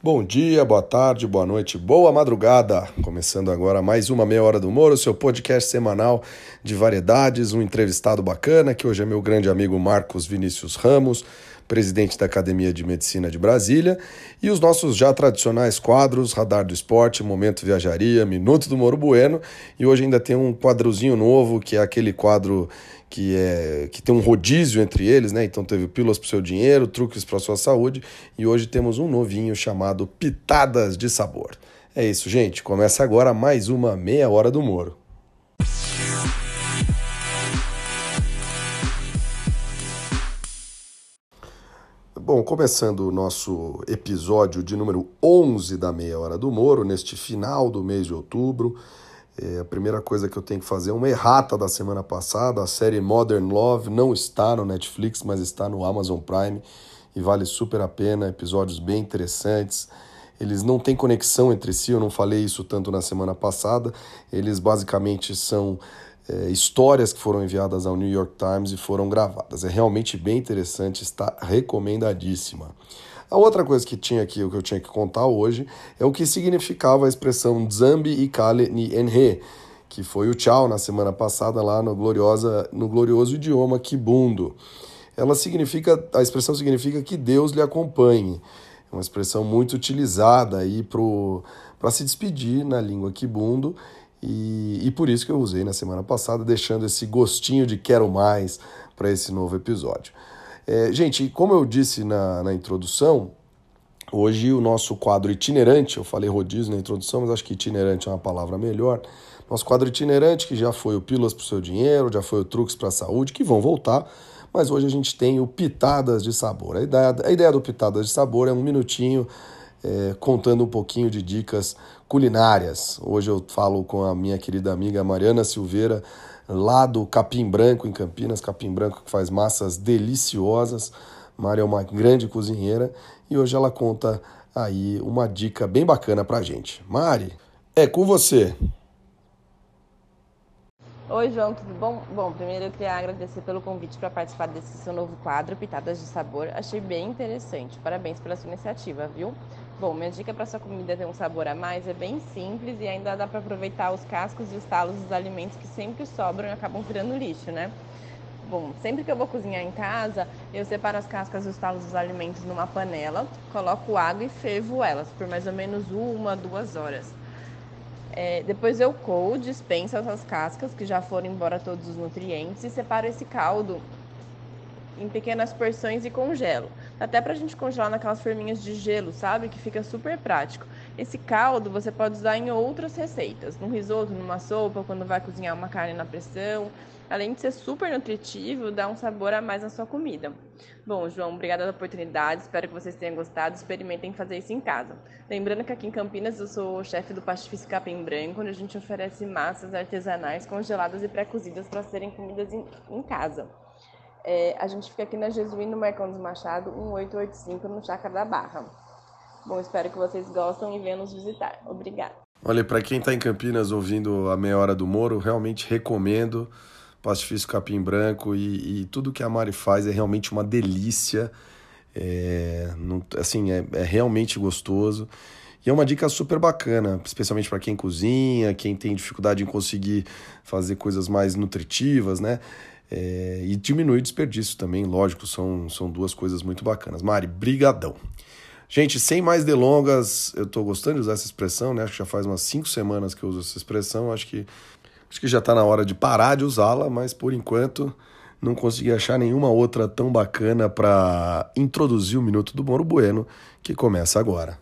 Bom dia, boa tarde, boa noite, boa madrugada. Começando agora mais uma Meia Hora do Moro, seu podcast semanal de variedades, um entrevistado bacana, que hoje é meu grande amigo Marcos Vinícius Ramos, presidente da Academia de Medicina de Brasília, e os nossos já tradicionais quadros, Radar do Esporte, Momento Viajaria, Minuto do Moro Bueno, e hoje ainda tem um quadrozinho novo, que é aquele quadro que, é, que tem um rodízio entre eles, né? Então teve pílulas para o seu dinheiro, truques para a sua saúde, e hoje temos um novinho chamado Pitadas de Sabor. É isso, gente. Começa agora mais uma Meia Hora do Moro. Bom, começando o nosso episódio de número 11 da Meia Hora do Moro, neste final do mês de outubro. É, a primeira coisa que eu tenho que fazer é uma errata da semana passada. A série Modern Love não está no Netflix, mas está no Amazon Prime e vale super a pena. Episódios bem interessantes. Eles não têm conexão entre si, eu não falei isso tanto na semana passada. Eles basicamente são é, histórias que foram enviadas ao New York Times e foram gravadas. É realmente bem interessante, está recomendadíssima. A outra coisa que tinha aqui, o que eu tinha que contar hoje, é o que significava a expressão Zambi e Kale ni Enhe, que foi o tchau na semana passada lá no, gloriosa, no glorioso idioma Kibundo. Ela significa, a expressão significa que Deus lhe acompanhe. É uma expressão muito utilizada aí para se despedir na língua Kibundo e, e por isso que eu usei na semana passada, deixando esse gostinho de quero mais para esse novo episódio. É, gente, como eu disse na, na introdução, hoje o nosso quadro itinerante, eu falei rodízio na introdução, mas acho que itinerante é uma palavra melhor. Nosso quadro itinerante, que já foi o Pílulas para o Seu Dinheiro, já foi o Truques para a Saúde, que vão voltar, mas hoje a gente tem o Pitadas de Sabor. A ideia, a ideia do Pitadas de Sabor é um minutinho é, contando um pouquinho de dicas culinárias. Hoje eu falo com a minha querida amiga Mariana Silveira, lá do Capim Branco, em Campinas, Capim Branco que faz massas deliciosas. Mari é uma grande cozinheira e hoje ela conta aí uma dica bem bacana pra gente. Mari, é com você. Oi, João, tudo bom? Bom, primeiro eu queria agradecer pelo convite para participar desse seu novo quadro, Pitadas de Sabor. Achei bem interessante. Parabéns pela sua iniciativa, viu? Bom, minha dica para sua comida ter um sabor a mais é bem simples e ainda dá para aproveitar os cascos e os talos dos alimentos que sempre sobram e acabam virando lixo, né? Bom, sempre que eu vou cozinhar em casa, eu separo as cascas e os talos dos alimentos numa panela, coloco água e fervo elas por mais ou menos uma, duas horas. É, depois eu coo, dispenso essas cascas que já foram embora todos os nutrientes e separo esse caldo em pequenas porções e congelo. Até para a gente congelar naquelas forminhas de gelo, sabe? Que fica super prático. Esse caldo você pode usar em outras receitas, no risoto, numa sopa, quando vai cozinhar uma carne na pressão. Além de ser super nutritivo, dá um sabor a mais na sua comida. Bom, João, obrigada pela oportunidade. Espero que vocês tenham gostado. Experimentem fazer isso em casa. Lembrando que aqui em Campinas eu sou chefe do Pastifício Capim Branco, onde a gente oferece massas artesanais congeladas e pré-cozidas para serem comidas em, em casa. É, a gente fica aqui na Jesuíno Marcondes Machado, 1885, no Chácara da Barra. Bom, espero que vocês gostem e venham nos visitar. Obrigada. Olha, para quem está em Campinas ouvindo a Meia Hora do Moro, realmente recomendo Pastifício Capim Branco e, e, tudo que a Mari faz é realmente uma delícia. É, não, assim, é, é realmente gostoso. E é uma dica super bacana, especialmente para quem cozinha, quem tem dificuldade em conseguir fazer coisas mais nutritivas, né? É, e diminui o desperdício também, lógico, são, são duas coisas muito bacanas. Mari, brigadão. Gente, sem mais delongas, eu estou gostando de usar essa expressão, né? Acho que já faz umas cinco semanas que eu uso essa expressão, acho que, acho que já está na hora de parar de usá-la, mas por enquanto não consegui achar nenhuma outra tão bacana para introduzir o Minuto do Moro Bueno, que começa agora.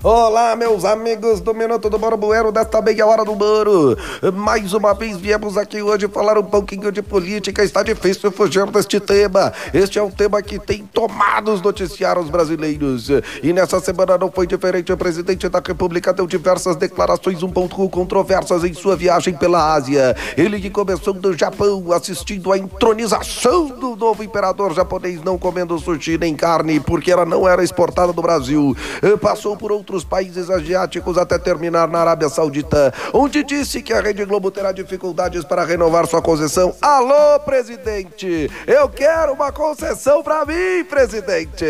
Olá, meus amigos do Minuto do Borboeiro, desta meia hora do Moro. Mais uma vez viemos aqui hoje falar um pouquinho de política. Está difícil fugir deste tema. Este é um tema que tem tomado os noticiários brasileiros. E nessa semana não foi diferente. O presidente da República deu diversas declarações um pouco controversas em sua viagem pela Ásia. Ele que começou no Japão, assistindo à entronização do novo imperador japonês, não comendo sushi nem carne, porque ela não era exportada do Brasil. Passou por outro outros países asiáticos até terminar na Arábia Saudita, onde disse que a Rede Globo terá dificuldades para renovar sua concessão. Alô, presidente! Eu quero uma concessão para mim, presidente!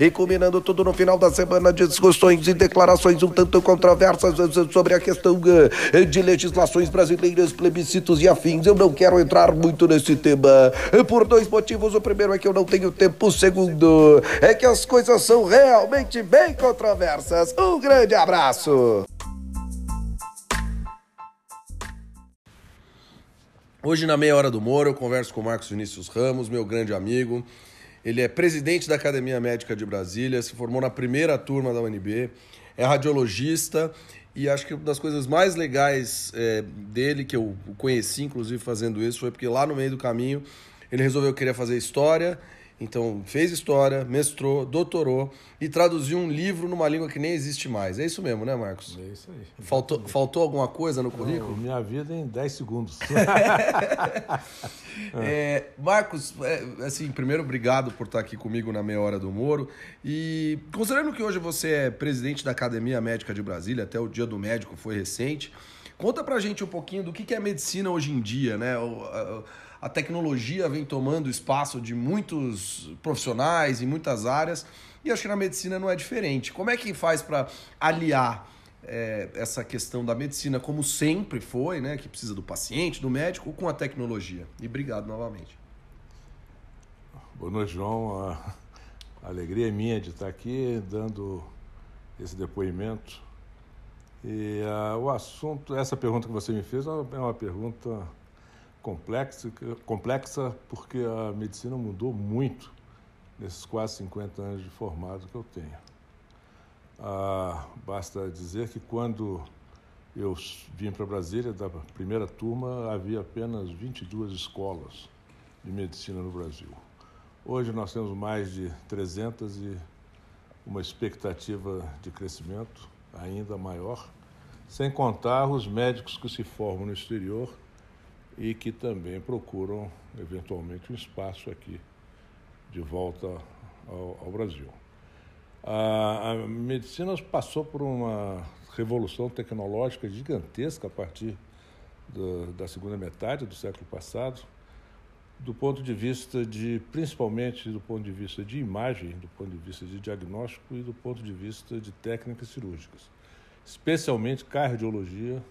E culminando tudo no final da semana discussões e declarações um tanto controversas sobre a questão eh, de legislações brasileiras, plebiscitos e afins. Eu não quero entrar muito nesse tema por dois motivos. O primeiro é que eu não tenho tempo. O segundo é que as coisas são realmente bem controversas. Um grande abraço! Hoje, na meia hora do Moro, eu converso com o Marcos Vinícius Ramos, meu grande amigo. Ele é presidente da Academia Médica de Brasília, se formou na primeira turma da UNB, é radiologista e acho que uma das coisas mais legais é, dele, que eu conheci inclusive fazendo isso, foi porque lá no meio do caminho ele resolveu querer fazer história então, fez história, mestrou, doutorou e traduziu um livro numa língua que nem existe mais. É isso mesmo, né, Marcos? É isso aí. Faltou, faltou alguma coisa no currículo? Não, minha vida em 10 segundos. é, Marcos, é, assim, primeiro, obrigado por estar aqui comigo na Meia Hora do Moro. E considerando que hoje você é presidente da Academia Médica de Brasília, até o Dia do Médico foi recente, conta pra gente um pouquinho do que é medicina hoje em dia, né? A tecnologia vem tomando espaço de muitos profissionais em muitas áreas e acho que na medicina não é diferente. Como é que faz para aliar é, essa questão da medicina, como sempre foi, né, que precisa do paciente, do médico, com a tecnologia? E obrigado novamente. Boa noite, João. A alegria é minha de estar aqui dando esse depoimento. E uh, o assunto, essa pergunta que você me fez é uma é pergunta complexa, porque a medicina mudou muito nesses quase 50 anos de formado que eu tenho. Ah, basta dizer que quando eu vim para Brasília, da primeira turma, havia apenas 22 escolas de medicina no Brasil. Hoje nós temos mais de 300 e uma expectativa de crescimento ainda maior, sem contar os médicos que se formam no exterior e que também procuram, eventualmente, um espaço aqui de volta ao, ao Brasil. A, a, medicina passou por uma revolução tecnológica gigantesca a partir do, da segunda metade do século passado, do ponto de vista de, principalmente do ponto de vista de imagem, do ponto de vista de diagnóstico e do ponto de vista de técnicas cirúrgicas, especialmente cardiologia,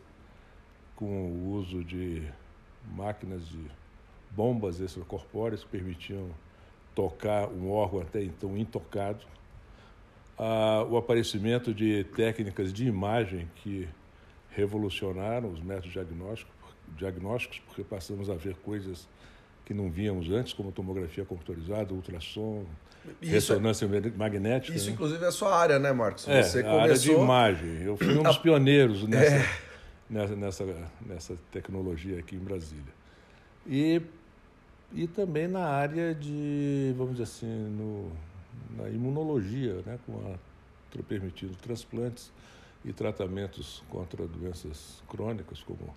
com o uso de máquinas de bombas extracorpóreas que permitiam tocar um órgão até então intocado, ah, o aparecimento de técnicas de imagem que revolucionaram os métodos diagnósticos, diagnósticos porque passamos a ver coisas que não víamos antes, como tomografia computadorizada, ultrassom, isso ressonância é, magnética. Isso, né? inclusive, é a sua área, né, Marcos? É, Você a começou... área de imagem. Eu fui um dos pioneiros nessa, é. Nessa, nessa, nessa tecnologia aqui em Brasília. E, e também na área de, vamos dizer assim, no, na imunologia, né, com a, permitindo transplantes e tratamentos contra doenças crônicas como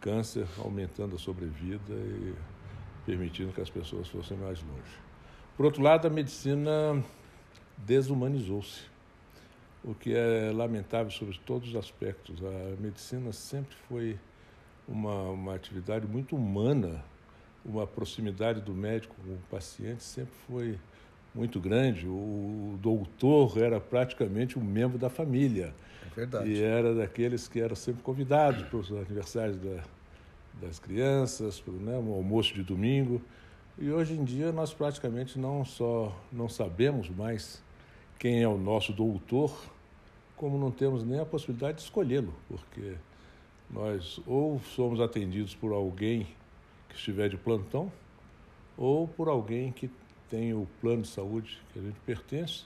câncer, aumentando a sobrevida e permitindo que as pessoas fossem mais longe. Por outro lado, a medicina desumanizou-se, o que é lamentável sobre todos os aspectos. A medicina sempre foi uma, uma atividade muito humana, uma proximidade do médico com o paciente sempre foi muito grande. O doutor era praticamente um membro da família. É verdade. E era daqueles que eram sempre convidados para os aniversários da, das crianças, para né, um almoço de domingo. E hoje em dia nós praticamente não só não sabemos mais quem é o nosso doutor, como não temos nem a possibilidade de escolhê-lo, porque nós ou somos atendidos por alguém que estiver de plantão ou por alguém que tem o plano de saúde que a gente pertence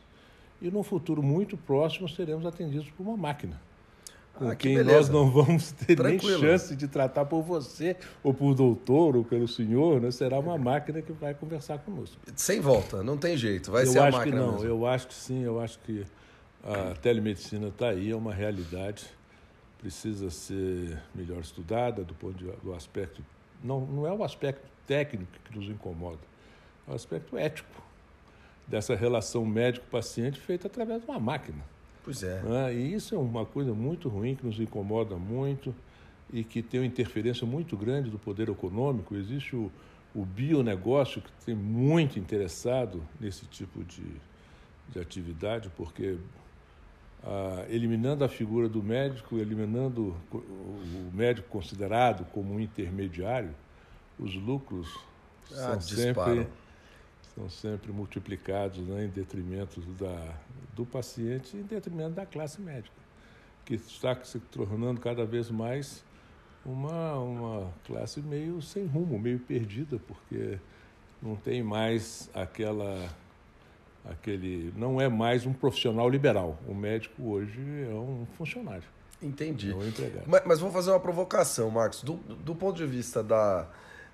e num futuro muito próximo seremos atendidos por uma máquina com ah, que quem beleza. nós não vamos ter Tranquilo. nem chance de tratar por você ou por doutor ou pelo senhor, né? será uma máquina que vai conversar conosco. Sem volta, não tem jeito, vai eu ser a máquina que não, mesmo. Eu acho que sim, eu acho que a telemedicina está aí, é uma realidade precisa ser melhor estudada do ponto de, do aspecto não, não é o aspecto técnico que nos incomoda, é o aspecto ético dessa relação médico-paciente feita através de uma máquina. Pois é. Né? E isso é uma coisa muito ruim, que nos incomoda muito e que tem uma interferência muito grande do poder econômico. Existe o, o bionegócio que tem muito interessado nesse tipo de, de atividade, porque ah, eliminando a figura do médico, eliminando o, médico considerado como um intermediário, os lucros ah, são sempre são sempre multiplicados né, em detrimento da, do paciente e em detrimento da classe médica, que está se tornando cada vez mais uma, uma classe meio sem rumo, meio perdida, porque não tem mais aquela aquele não é mais um profissional liberal. O médico hoje é um funcionário. Entendi. É um empregado. Mas, mas vou fazer uma provocação, Marcos. Do, do ponto de vista da,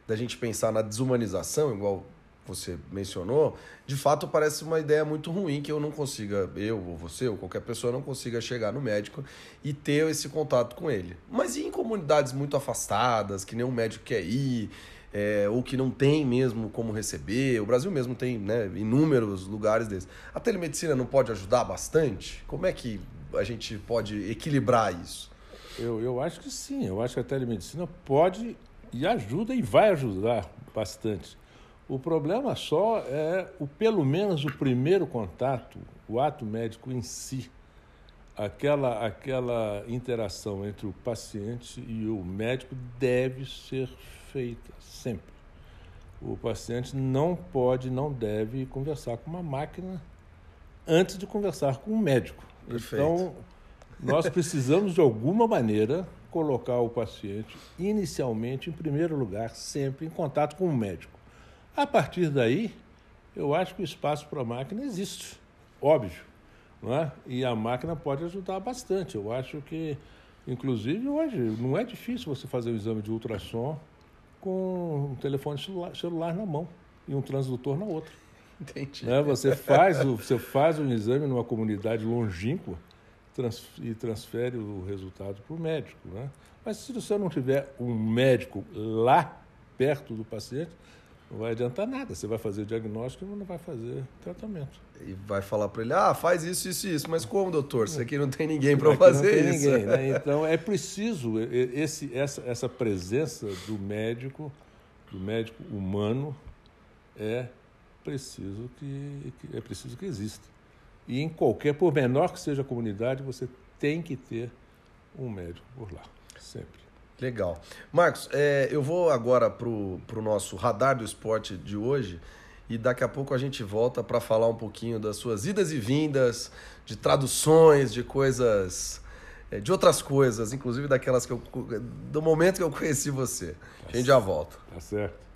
da gente pensar na desumanização, igual você mencionou, de fato parece uma ideia muito ruim que eu não consiga, eu ou você ou qualquer pessoa não consiga chegar no médico e ter esse contato com ele. Mas e em comunidades muito afastadas, que nenhum médico quer ir, é, ou que não tem mesmo como receber? O Brasil mesmo tem né, inúmeros lugares desses. A telemedicina não pode ajudar bastante? Como é que a gente pode equilibrar isso? Eu, eu acho que sim, eu acho que a telemedicina pode e ajuda e vai ajudar bastante o problema só é o pelo menos o primeiro contato, o ato médico em si, aquela aquela interação entre o paciente e o médico deve ser feita sempre. O paciente não pode, não deve conversar com uma máquina antes de conversar com um médico. Perfeito. Então, nós precisamos de alguma maneira colocar o paciente inicialmente em primeiro lugar, sempre em contato com o médico. A partir daí, eu acho que o espaço para a máquina existe, óbvio. Não é? E a máquina pode ajudar bastante. Eu acho que, inclusive, hoje não é difícil você fazer um exame de ultrassom com um telefone celular, na mão e um transdutor na outra. Entendi. Né? Você, faz o, você faz um exame numa comunidade longínqua trans, e transfere o resultado para o médico. Né? Mas se você não tiver um médico lá perto do paciente, não vai adiantar nada. Você vai fazer o diagnóstico e não vai fazer tratamento. E vai falar para ele, ah, faz isso, isso, isso. Mas como, doutor? Isso aqui não tem ninguém para fazer não tem isso. Ninguém, né? Então é preciso esse, essa, essa presença do médico, do médico humano, é preciso que, que é preciso que exista. E em qualquer, por menor que seja a comunidade, você tem que ter um médico por lá, sempre. Legal. Marcos, é, eu vou agora para o nosso radar do esporte de hoje e daqui a pouco a gente volta para falar um pouquinho das suas idas e vindas, de traduções, de coisas, é, de outras coisas, inclusive daquelas que eu, do momento que eu conheci você. A gente já volta. Tá certo.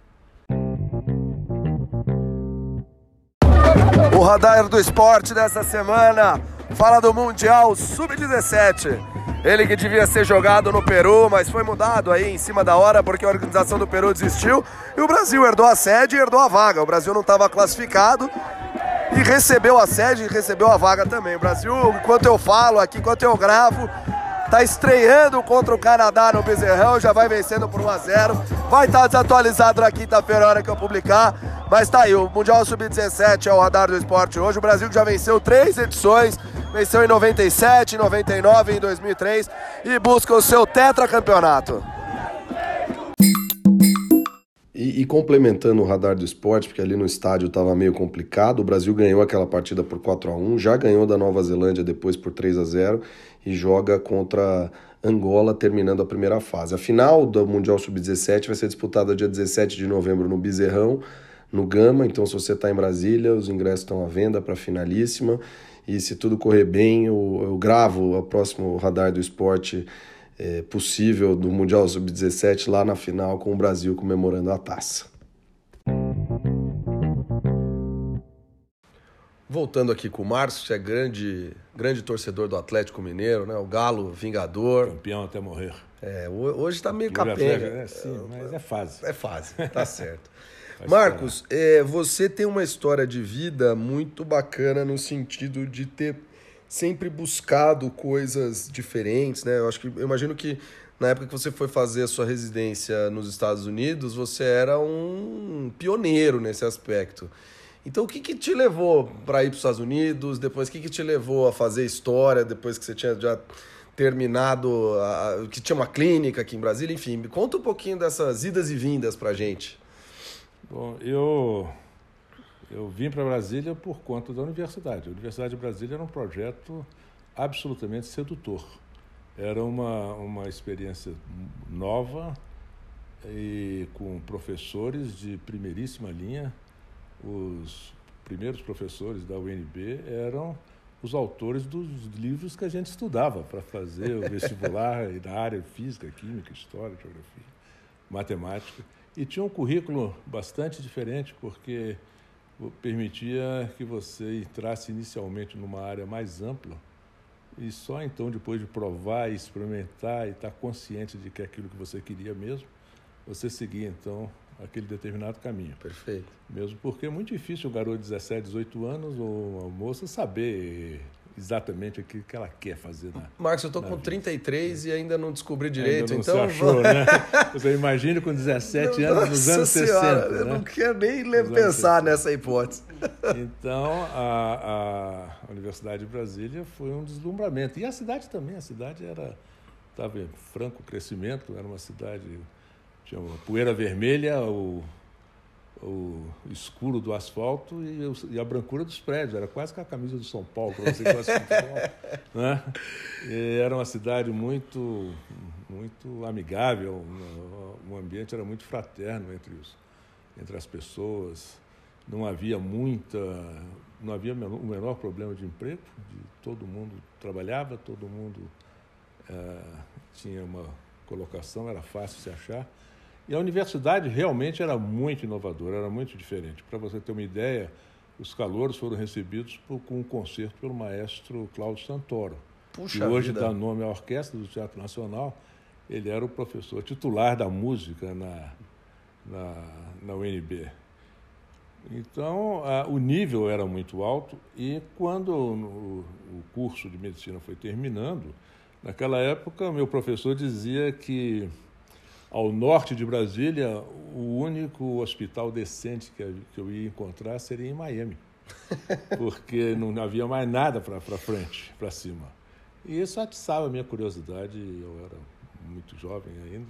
O radar do esporte dessa semana fala do Mundial Sub-17. Ele que devia ser jogado no Peru, mas foi mudado aí em cima da hora porque a organização do Peru desistiu e o Brasil herdou a sede e herdou a vaga. O Brasil não estava classificado e recebeu a sede e recebeu a vaga também. O Brasil, enquanto eu falo aqui, enquanto eu gravo, está estreando contra o Canadá no Bezerrão, já vai vencendo por 1 a 0. Vai estar tá desatualizado na quinta-feira, hora que eu publicar. Mas tá aí, o Mundial Sub-17 é o radar do esporte hoje. O Brasil já venceu três edições venceu em 97, 99 e em 2003 e busca o seu tetracampeonato. E, e, complementando o radar do esporte, porque ali no estádio estava meio complicado, o Brasil ganhou aquela partida por 4 a 1 já ganhou da Nova Zelândia depois por 3 a 0 e joga contra Angola terminando a primeira fase. A final do Mundial Sub-17 vai ser disputada dia 17 de novembro no Bezerrão, no Gama, então se você está em Brasília, os ingressos estão à venda para a finalíssima e se tudo correr bem, eu, eu gravo o próximo radar do esporte é, possível do Mundial Sub-17 lá na final com o Brasil comemorando a taça. Voltando aqui com o Márcio, que é grande, grande torcedor do Atlético Mineiro, né? O Galo Vingador. Campeão até morrer. É, hoje está meio capenga. É, sim, mas é fase. É fase, tá certo. Marcos, é, você tem uma história de vida muito bacana no sentido de ter sempre buscado coisas diferentes, né? Eu acho que eu imagino que na época que você foi fazer a sua residência nos Estados Unidos, você era um pioneiro nesse aspecto. Então, o que, que te levou para ir para os Estados Unidos? Depois, o que, que te levou a fazer história? Depois que você tinha já terminado, a, que tinha uma clínica aqui em Brasília? Enfim, me conta um pouquinho dessas idas e vindas para gente. Bom, eu eu vim para Brasília por conta da universidade. A Universidade de Brasília era um projeto absolutamente sedutor. Era uma, uma experiência nova e com professores de primeiríssima linha. Os primeiros professores da UNB eram os autores dos livros que a gente estudava para fazer o vestibular na área física, química, história, geografia, matemática. E tinha um currículo bastante diferente, porque permitia que você entrasse inicialmente numa área mais ampla e só então, depois de provar, experimentar e estar consciente de que é aquilo que você queria mesmo, você seguia então aquele determinado caminho. Perfeito. Mesmo porque é muito difícil o garoto de 17, 18 anos ou a moça saber exatamente o que ela quer fazer na Marcos, eu estou com vida. 33 e ainda não descobri direito, não então... Se achou, né? Você imagina com 17 anos nos anos senhora, 60, Eu né? não quero nem pensar nessa hipótese. Então, a, a Universidade de Brasília foi um deslumbramento. E a cidade também, a cidade era estava em franco crescimento, era uma cidade tinha uma poeira vermelha, o o escuro do asfalto e, a brancura dos prédios. Era quase que a camisa do São Paulo, para você que gosta de futebol. Né? Era uma cidade muito, muito amigável, o ambiente era muito fraterno entre, os, entre as pessoas. Não havia muita, não havia o menor problema de emprego, de, todo mundo trabalhava, todo mundo é, tinha uma colocação, era fácil se achar. E a universidade realmente era muito inovadora, era muito diferente. Para você ter uma ideia, os calouros foram recebidos por, com um concerto pelo maestro Cláudio Santoro, Puxa que hoje vida. dá nome à orquestra do Teatro Nacional. Ele era o professor titular da música na, na, na UNB. Então, a, o nível era muito alto e quando o, o curso de medicina foi terminando, naquela época, meu professor dizia que ao norte de Brasília, o único hospital decente que eu ia encontrar seria em Miami, porque não havia mais nada para frente, para cima. E isso atiçava a minha curiosidade, eu era muito jovem ainda,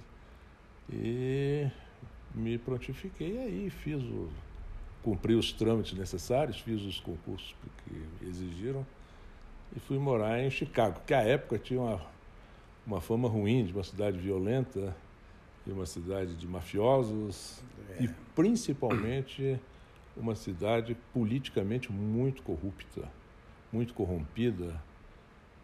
e me prontifiquei aí, fiz o, cumpri os trâmites necessários, fiz os concursos que exigiram e fui morar em Chicago, que à época tinha uma, uma fama ruim de uma cidade violenta, e uma cidade de mafiosos é. e principalmente uma cidade politicamente muito corrupta, muito corrompida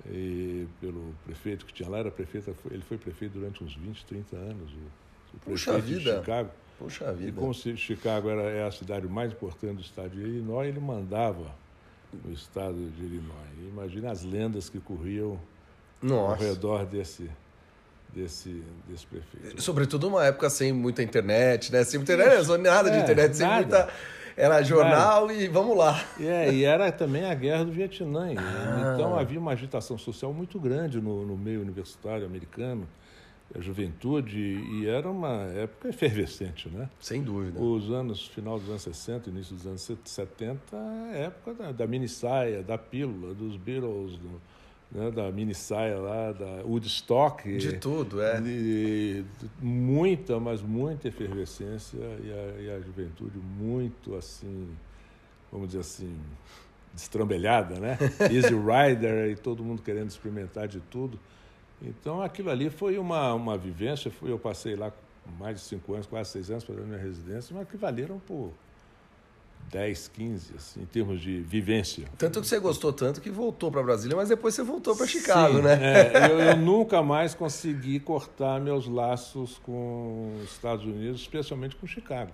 e pelo prefeito que tinha lá, era prefeito, ele foi prefeito durante uns 20, 30 anos, o, o Puxa prefeito vida. de Chicago. Puxa vida. E como Chicago era, é a cidade mais importante do estado de Illinois, ele mandava no estado de Illinois. E imagina as lendas que corriam Nossa. ao redor desse, desse, desse prefeito. Sobretudo uma época sem muita internet, né? Sem muita internet, não nada de é, internet, sem nada. muita. Era jornal nada. e vamos lá. É, e era também a guerra do Vietnã. Ah. Então havia uma agitação social muito grande no, no meio universitário americano, a juventude, e era uma época efervescente, né? Sem dúvida. Os anos, final dos anos 60, início dos anos 70, época da, da mini saia, da pílula, dos Beatles, do, né, da mini saia lá, da Woodstock. De tudo, é. De, muita, mas muita efervescência e a, e a, juventude muito assim, vamos dizer assim, destrambelhada, né? Easy Rider e todo mundo querendo experimentar de tudo. Então aquilo ali foi uma, uma vivência, eu passei lá mais de cinco anos, quase seis anos fazendo minha residência, mas que valeram por 10, 15, assim, em termos de vivência. Tanto que você gostou tanto que voltou para Brasília, mas depois você voltou para Chicago, Sim, né? É, eu, eu, nunca mais consegui cortar meus laços com os Estados Unidos, especialmente com Chicago,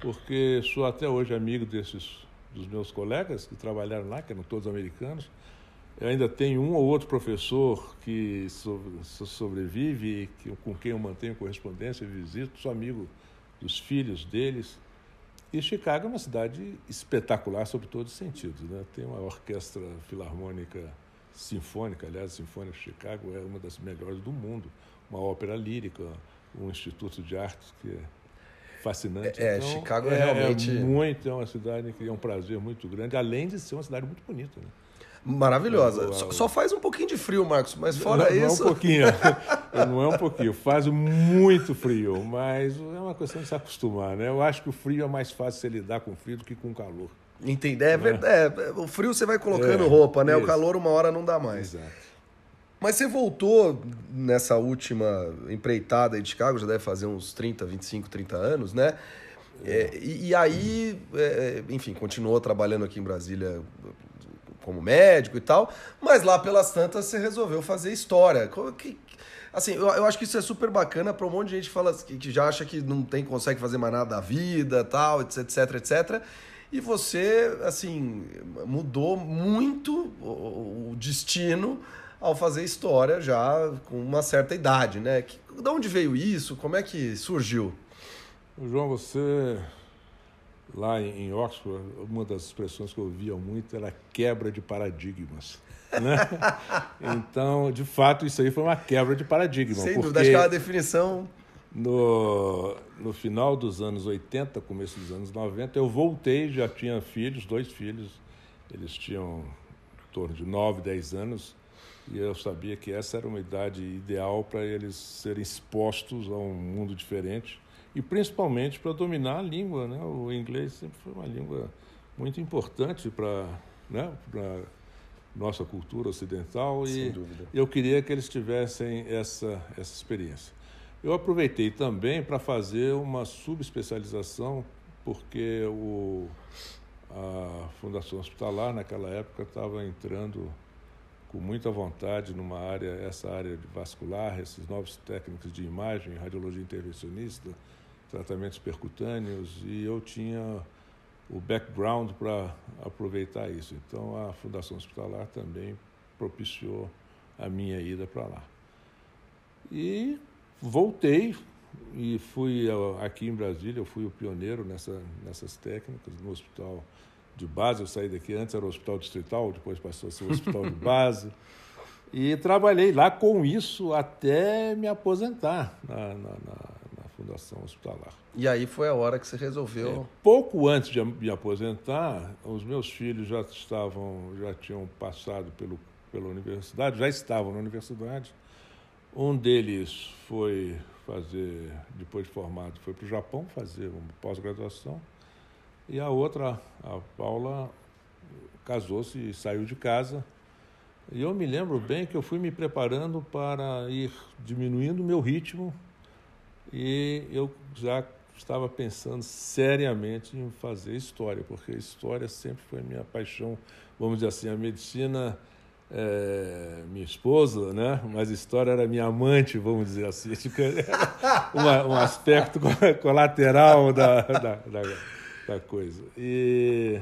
porque sou até hoje amigo desses dos meus colegas que trabalharam lá, que eram todos americanos. Eu ainda tenho um ou outro professor que sobrevive, que, com quem eu mantenho correspondência, visito, sou amigo dos filhos deles. E Chicago é uma cidade espetacular sob todos os sentidos. Né? Tem uma orquestra filarmônica sinfônica, aliás, a Sinfônica de Chicago é uma das melhores do mundo. Uma ópera lírica, um instituto de artes que é fascinante. É, então, Chicago é, realmente... É muito, é uma cidade que é um prazer muito grande, além de ser uma cidade muito bonita. Né? Maravilhosa. Só, só, faz um pouquinho de frio, Marcos, mas fora não, isso. Não é um pouquinho. não é um pouquinho. Faz muito frio, mas é uma questão de se acostumar, né? Eu acho que o frio é mais fácil você lidar com frio do que com calor. Entender? É verdade. É, o frio você vai colocando é, roupa, né? Isso. O calor uma hora não dá mais. Exato. Mas você voltou nessa última empreitada de Chicago, já deve fazer uns 30, 25, 30 anos, né? É, e, e, aí, é, enfim, continuou trabalhando aqui em Brasília como médico e tal, mas lá pelas tantas você resolveu fazer história. Que, assim, eu, eu acho que isso é super bacana para um monte de gente que, fala, que, que já acha que não tem, consegue fazer mais nada da vida, tal, etc, etc, etc. E você, assim, mudou muito o, o destino ao fazer história já com uma certa idade, né? Que, de onde veio isso? Como é que surgiu? João, você lá em Oxford, uma das expressões que eu ouvia muito era quebra de paradigmas. Né? então, de fato, isso aí foi uma quebra de paradigma. Sem dúvida, acho que é uma definição. No, no final dos anos 80, começo dos anos 90, eu voltei, já tinha filhos, dois filhos, eles tinham em torno de 9, 10 anos, e eu sabia que essa era uma idade ideal para eles serem expostos a um mundo diferente e principalmente para dominar a língua. Né? O inglês sempre foi uma língua muito importante para né? nossa cultura ocidental Sem e dúvida. eu queria que eles tivessem essa, essa experiência. Eu aproveitei também para fazer uma subespecialização, porque o, a Fundação Hospitalar, naquela época, estava entrando com muita vontade numa área, essa área de vascular, esses novos técnicos de imagem, radiologia intervencionista, tratamentos percutâneos e eu tinha o background para aproveitar isso. Então a Fundação Hospitalar também propiciou a minha ida para lá. E voltei e fui aqui em Brasília, eu fui o pioneiro nessa, nessas técnicas no hospital de base. Eu saí daqui antes era o hospital distrital, depois passou a ser o hospital de base. E trabalhei lá com isso até me aposentar na, na, na Fundação Hospitalar. E aí foi a hora que você resolveu. É, pouco antes de me aposentar, os meus filhos já estavam, já tinham passado pelo, pela universidade, já estavam na universidade. Um deles foi fazer, depois de formado, foi para o Japão fazer uma pós-graduação. E a outra, a Paula, casou-se e saiu de casa. E eu me lembro bem que eu fui me preparando para ir diminuindo o meu ritmo e eu já estava pensando seriamente em fazer história, porque história sempre foi minha paixão, vamos dizer assim, a medicina é, minha esposa, né? Mas história era minha amante, vamos dizer assim, uma, um aspecto colateral da, da, da, da, coisa. E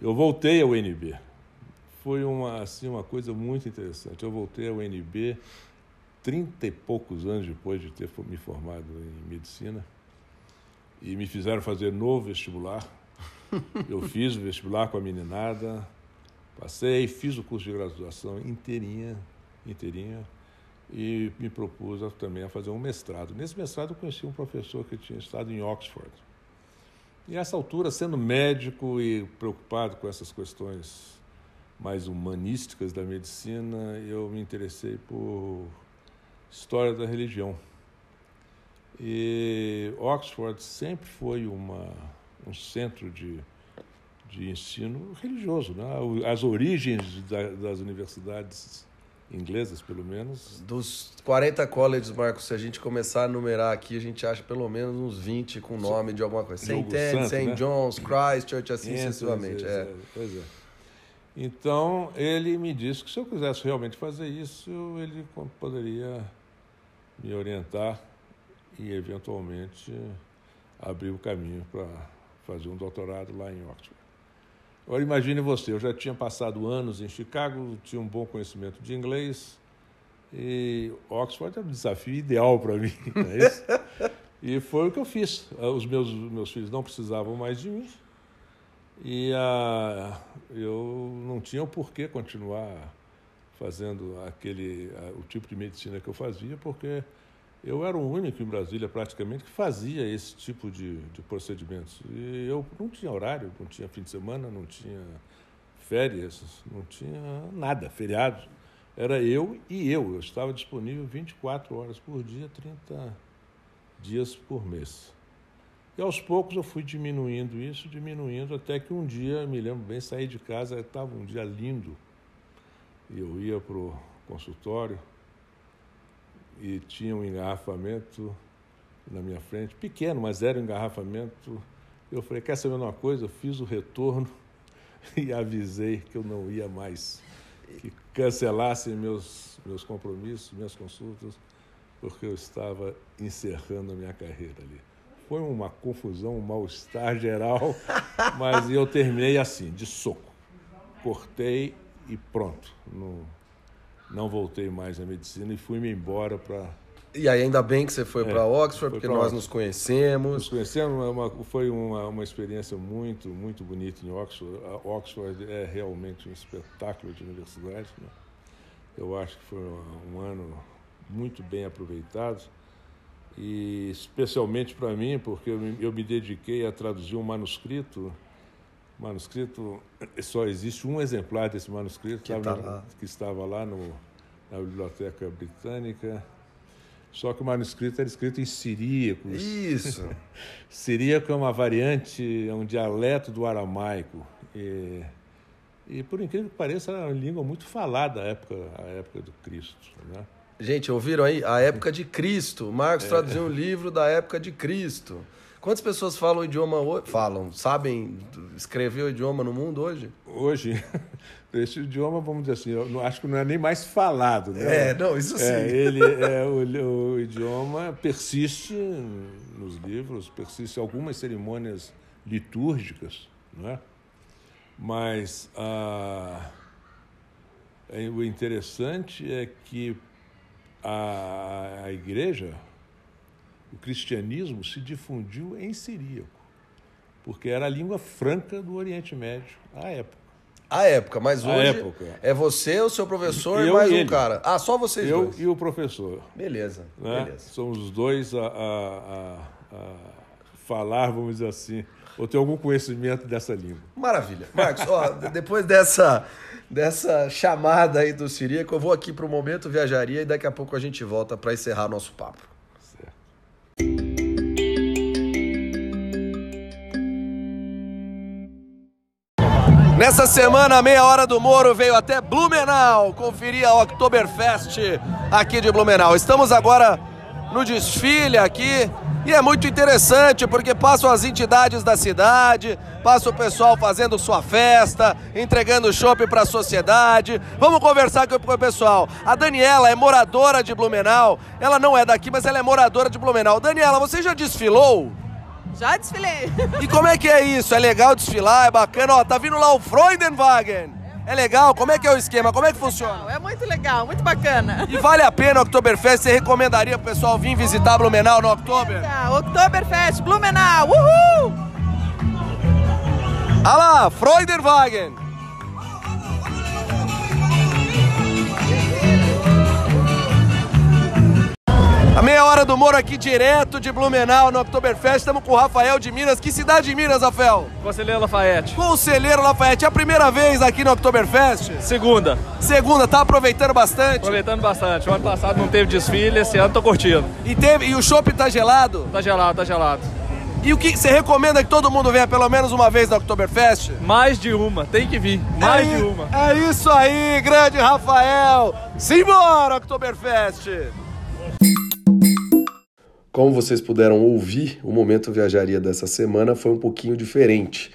eu voltei ao UNB. Foi uma, assim, uma coisa muito interessante. Eu voltei ao UNB trinta e poucos anos depois de ter me formado em medicina e me fizeram fazer novo vestibular. Eu fiz o vestibular com a meninada, passei, fiz o curso de graduação inteirinha, inteirinha e me propus também a fazer um mestrado. Nesse mestrado eu conheci um professor que tinha estado em Oxford. E a essa altura, sendo médico e preocupado com essas questões mais humanísticas da medicina, eu me interessei por história da religião. E Oxford sempre foi uma, um centro de, de ensino religioso. Né? As origens da, das universidades inglesas, pelo menos. Dos 40 colleges, Marcos, se a gente começar a numerar aqui, a gente acha pelo menos uns 20 com nome de alguma coisa. St. Anne, St. Né? John's, Christchurch, assim sucessivamente. É, é. Pois é. Então, ele me disse que se eu quisesse realmente fazer isso, ele poderia me orientar e, eventualmente, abrir o caminho para fazer um doutorado lá em Oxford. Agora, imagine você, eu já tinha passado anos em Chicago, tinha um bom conhecimento de inglês, e Oxford é um desafio ideal para mim, não é isso? e foi o que eu fiz. Os meus, meus filhos não precisavam mais de mim, e uh, eu não tinha o porquê continuar fazendo aquele o tipo de medicina que eu fazia, porque eu era o único em Brasília, praticamente, que fazia esse tipo de, de procedimentos. E eu não tinha horário, não tinha fim de semana, não tinha férias, não tinha nada, feriado. Era eu e eu. Eu estava disponível 24 horas por dia, 30 dias por mês. E aos poucos eu fui diminuindo isso, diminuindo, até que um dia, me lembro bem, saí de casa, estava um dia lindo, eu ia para o consultório e tinha um engarrafamento na minha frente, pequeno, mas era um engarrafamento. Eu falei, quer saber uma coisa? Eu fiz o retorno e avisei que eu não ia mais, que cancelassem meus, meus compromissos, minhas consultas, porque eu estava encerrando a minha carreira ali. Foi uma confusão, um mal-estar geral, mas eu terminei assim, de soco. Cortei e pronto. Não, não voltei mais à medicina e fui-me embora para. E aí, ainda bem que você foi é, para Oxford, porque nós Oxford. nos conhecemos. Nos conhecemos, uma, foi uma, uma experiência muito, muito bonita em Oxford. A Oxford é realmente um espetáculo de universidade. Né? Eu acho que foi um, um ano muito bem aproveitado e especialmente para mim, porque eu me, eu me dediquei a traduzir um manuscrito manuscrito, só existe um exemplar desse manuscrito que, estava, tá que estava lá no, na Biblioteca Britânica. Só que o manuscrito era escrito em siríaco. Isso! siríaco é uma variante, é um dialeto do aramaico. E, e por incrível que pareça, era uma língua muito falada à época, à época do Cristo. Né? Gente, ouviram aí? A época de Cristo. Marcos é. traduziu um livro da época de Cristo. Quantas pessoas falam o idioma hoje? Falam, sabem escrever o idioma no mundo hoje? Hoje, esse idioma, vamos dizer assim, eu acho que não é nem mais falado. Né? É, não, isso sim. É, ele, é, o, o, idioma persiste nos livros, persiste algumas cerimônias litúrgicas, não é? Mas ah, é, o interessante é que a, a igreja o cristianismo se difundiu em siríaco, porque era a língua franca do Oriente Médio à época. A época, mas hoje época. é você, o seu professor eu e mais um cara. Ah, só vocês eu dois? Eu e o professor. Beleza, né? beleza. Somos os dois a, a, a, a, falar, vamos dizer assim, ou ter algum conhecimento dessa língua. Maravilha. Marcos, ó, depois dessa, dessa chamada aí do siríaco, eu vou aqui para o Momento Viajaria e daqui a pouco a gente volta para encerrar nosso papo. Nessa semana, meia hora do Moro veio até Blumenau conferir a Oktoberfest aqui de Blumenau. Estamos agora no desfile aqui e é muito interessante porque passam as entidades da cidade, passa o pessoal fazendo sua festa, entregando chopp para a sociedade. Vamos conversar com o pessoal. A Daniela é moradora de Blumenau. Ela não é daqui, mas ela é moradora de Blumenau. Daniela, você já desfilou? Já desfilei. E como é que é isso? É legal desfilar? É bacana? Ó, tá vindo lá o Freudenwagen. É legal? Como é que é o esquema? Como é que funciona? É muito legal, muito bacana. E vale a pena o Oktoberfest? Você recomendaria pro pessoal vir visitar Blumenau no Oktober? Oktoberfest, Blumenau, uhul! Olha lá, Freudenwagen. A meia hora do Moro aqui direto de Blumenau no Oktoberfest. Estamos com o Rafael de Minas. Que cidade de Minas, Rafael? Conselheiro Lafayette. Conselheiro Lafayette. É a primeira vez aqui no Oktoberfest? Segunda. Segunda. Tá aproveitando bastante? Aproveitando bastante. O ano passado não teve desfile, esse ano tô curtindo. E, teve, e o chopp tá gelado? Tá gelado, tá gelado. E o que você recomenda que todo mundo venha pelo menos uma vez na Oktoberfest? Mais de uma, tem que vir. Mais é, de uma. É isso aí, grande Rafael. Simbora, Oktoberfest! Como vocês puderam ouvir, o momento viajaria dessa semana foi um pouquinho diferente.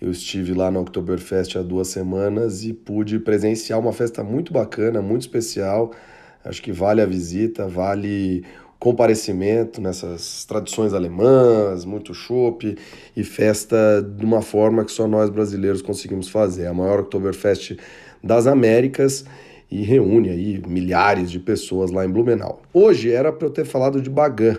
Eu estive lá no Oktoberfest há duas semanas e pude presenciar uma festa muito bacana, muito especial. Acho que vale a visita, vale comparecimento nessas tradições alemãs, muito chopp e festa de uma forma que só nós brasileiros conseguimos fazer. A maior Oktoberfest das Américas e reúne aí milhares de pessoas lá em Blumenau. Hoje era para eu ter falado de Bagan,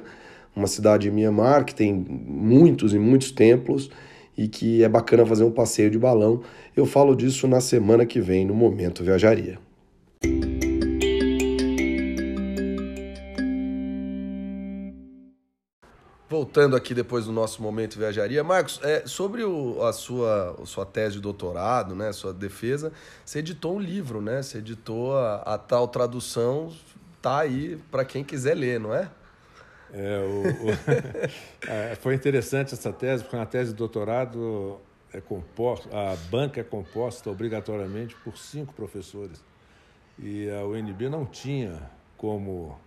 uma cidade em Mianmar que tem muitos e muitos templos e que é bacana fazer um passeio de balão. Eu falo disso na semana que vem no Momento Viajaria. Voltando aqui depois do nosso momento viajaria, Marcos, é, sobre o, a, sua, a sua tese de doutorado, né, sua defesa, você editou um livro, né? Você editou a, a tal tradução, tá aí para quem quiser ler, não é? É, o, o é, foi interessante essa tese, porque na tese de doutorado é composto, a banca é composta obrigatoriamente por cinco professores. E a UNB não tinha como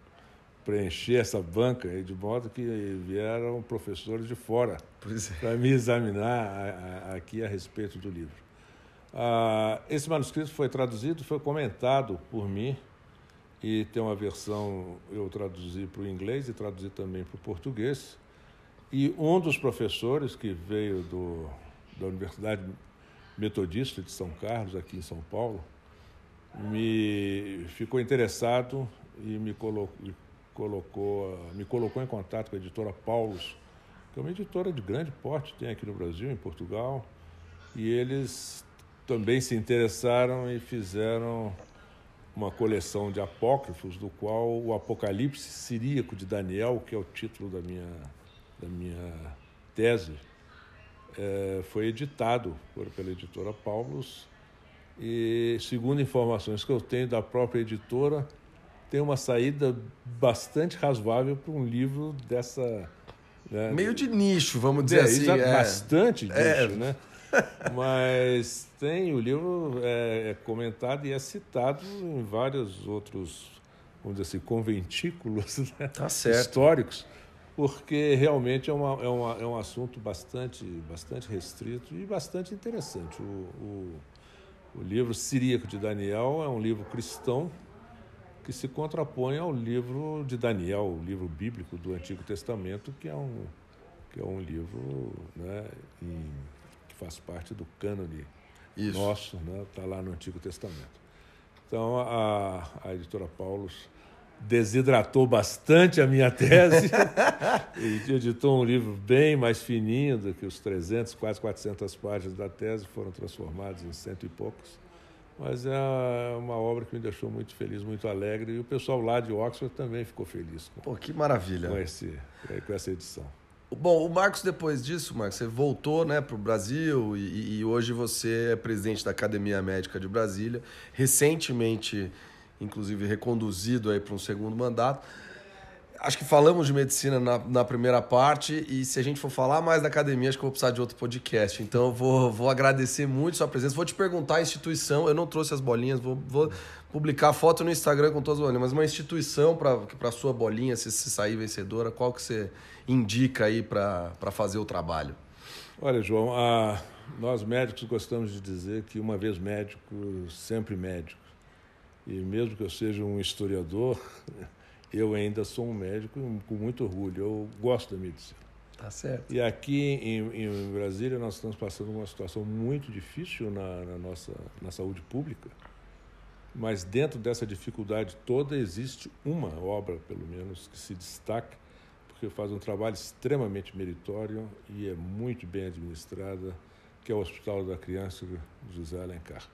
preencher essa banca, de modo que vieram professores de fora é. para me examinar a, a, aqui a respeito do livro. Ah, esse manuscrito foi traduzido, foi comentado por mim e tem uma versão eu traduzi para o inglês e traduzi também para o português. E um dos professores que veio do, da Universidade Metodista de São Carlos, aqui em São Paulo, me ficou interessado e me colocou, colocou, me colocou em contato com a editora Paulus, que é uma editora de grande porte, tem aqui no Brasil, em Portugal, e eles também se interessaram e fizeram uma coleção de apócrifos, do qual o Apocalipse Siríaco de Daniel, que é o título da minha, da minha tese, é, foi editado por, pela editora Paulus. E, segundo informações que eu tenho da própria editora, tem uma saída bastante razoável para um livro dessa. Né? Meio de nicho, vamos dizer é, assim. É. Bastante nicho, é. né? Mas tem, o livro é, é, comentado e é citado em vários outros, vamos dizer assim, conventículos né? tá históricos, porque realmente é, uma, é, uma, é um assunto bastante, bastante restrito e bastante interessante. O, o, o livro Siríaco de Daniel é um livro cristão que se contrapõe ao livro de Daniel, o livro bíblico do Antigo Testamento, que é um, que é um livro né, em, que faz parte do cânone Isso. nosso, está né, lá no Antigo Testamento. Então, a, a editora Paulus desidratou bastante a minha tese e editou um livro bem mais fininho do que os 300, quase 400 páginas da tese foram transformadas em cento e poucos. Mas é uma obra que me deixou muito feliz, muito alegre. E o pessoal lá de Oxford também ficou feliz com, Pô, que maravilha. com, esse, com essa edição. Bom, o Marcos, depois disso, Marcos, você voltou né, para o Brasil e, e, hoje você é presidente da Academia Médica de Brasília, recentemente, inclusive, reconduzido aí para um segundo mandato. Acho que falamos de medicina na, na, primeira parte e se a gente for falar mais da academia, acho que eu vou precisar de outro podcast. Então eu vou, vou agradecer muito sua presença. Vou te perguntar a instituição, eu não trouxe as bolinhas, vou, vou publicar foto no Instagram com todas as bolinhas, mas uma instituição para a sua bolinha, se, sair vencedora, qual que você indica aí para fazer o trabalho? Olha, João, a, nós médicos gostamos de dizer que uma vez médico, sempre médico. E mesmo que eu seja um historiador eu ainda sou um médico com muito orgulho. Eu gosto da medicina. Tá certo. E aqui em, em Brasília nós estamos passando uma situação muito difícil na, na, nossa na saúde pública. Mas dentro dessa dificuldade toda existe uma obra, pelo menos, que se destaca, porque faz um trabalho extremamente meritório e é muito bem administrada, que é o Hospital da Criança José Alencar.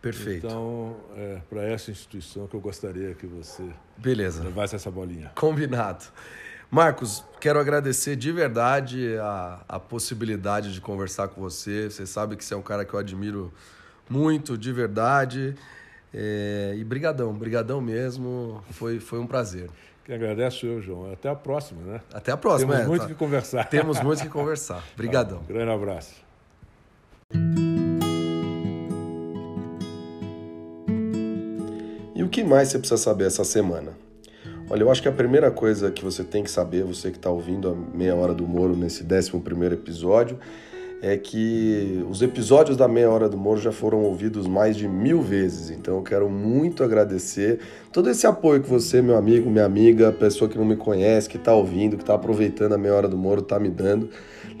Perfeito. Então, é para essa instituição que eu gostaria que você Beleza. levasse essa bolinha. Combinado. Marcos, quero agradecer de verdade a, a possibilidade de conversar com você. Você sabe que você é um cara que eu admiro muito, de verdade. É, e brigadão, brigadão mesmo. Foi, foi um prazer. Que agradeço eu, João. Até a próxima, né? Até a próxima. Temos é, muito tá. que conversar. Temos muito que conversar. Brigadão. Tá grande abraço. Que mais você precisa saber essa semana? Olha, eu acho que a primeira coisa que você tem que saber, você que está ouvindo a Meia Hora do Moro nesse 11 episódio, é que os episódios da Meia Hora do Moro já foram ouvidos mais de mil vezes. Então eu quero muito agradecer todo esse apoio que você, meu amigo, minha amiga, pessoa que não me conhece, que está ouvindo, que está aproveitando a Meia Hora do Moro, está me dando.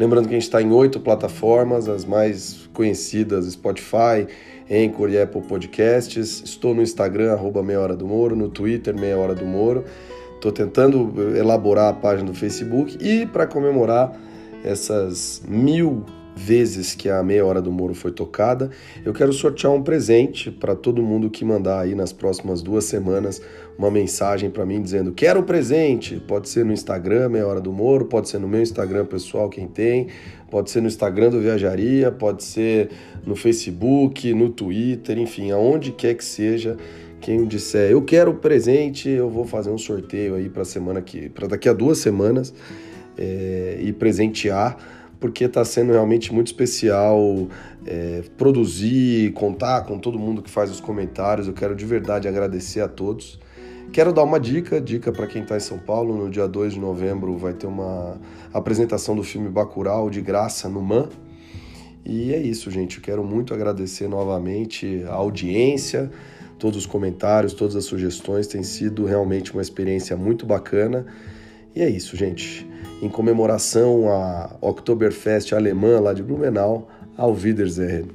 Lembrando que a gente está em oito plataformas, as mais conhecidas, Spotify, Anchor e Apple Podcasts. Estou no Instagram, arroba Meia Hora do Moro, no Twitter, Meia Hora do Moro. Estou tentando elaborar a página do Facebook e para comemorar essas mil vezes que a meia hora do Moro foi tocada. Eu quero sortear um presente para todo mundo que mandar aí nas próximas duas semanas uma mensagem para mim dizendo quero presente. Pode ser no Instagram, meia hora do Moro, pode ser no meu Instagram pessoal, quem tem, pode ser no Instagram do Viajaria, pode ser no Facebook, no Twitter, enfim, aonde quer que seja. Quem disser eu quero presente, eu vou fazer um sorteio aí para semana que, para daqui a duas semanas é, e presentear porque está sendo realmente muito especial é, produzir, contar com todo mundo que faz os comentários. Eu quero de verdade agradecer a todos. Quero dar uma dica, dica para quem está em São Paulo, no dia 2 de novembro vai ter uma apresentação do filme Bacurau de graça no MAN. E é isso, gente. Quero muito agradecer novamente a audiência, todos os comentários, todas as sugestões. Tem sido realmente uma experiência muito bacana. E é isso, gente. Em comemoração à Oktoberfest alemã lá de Blumenau, ao Wiedersehen.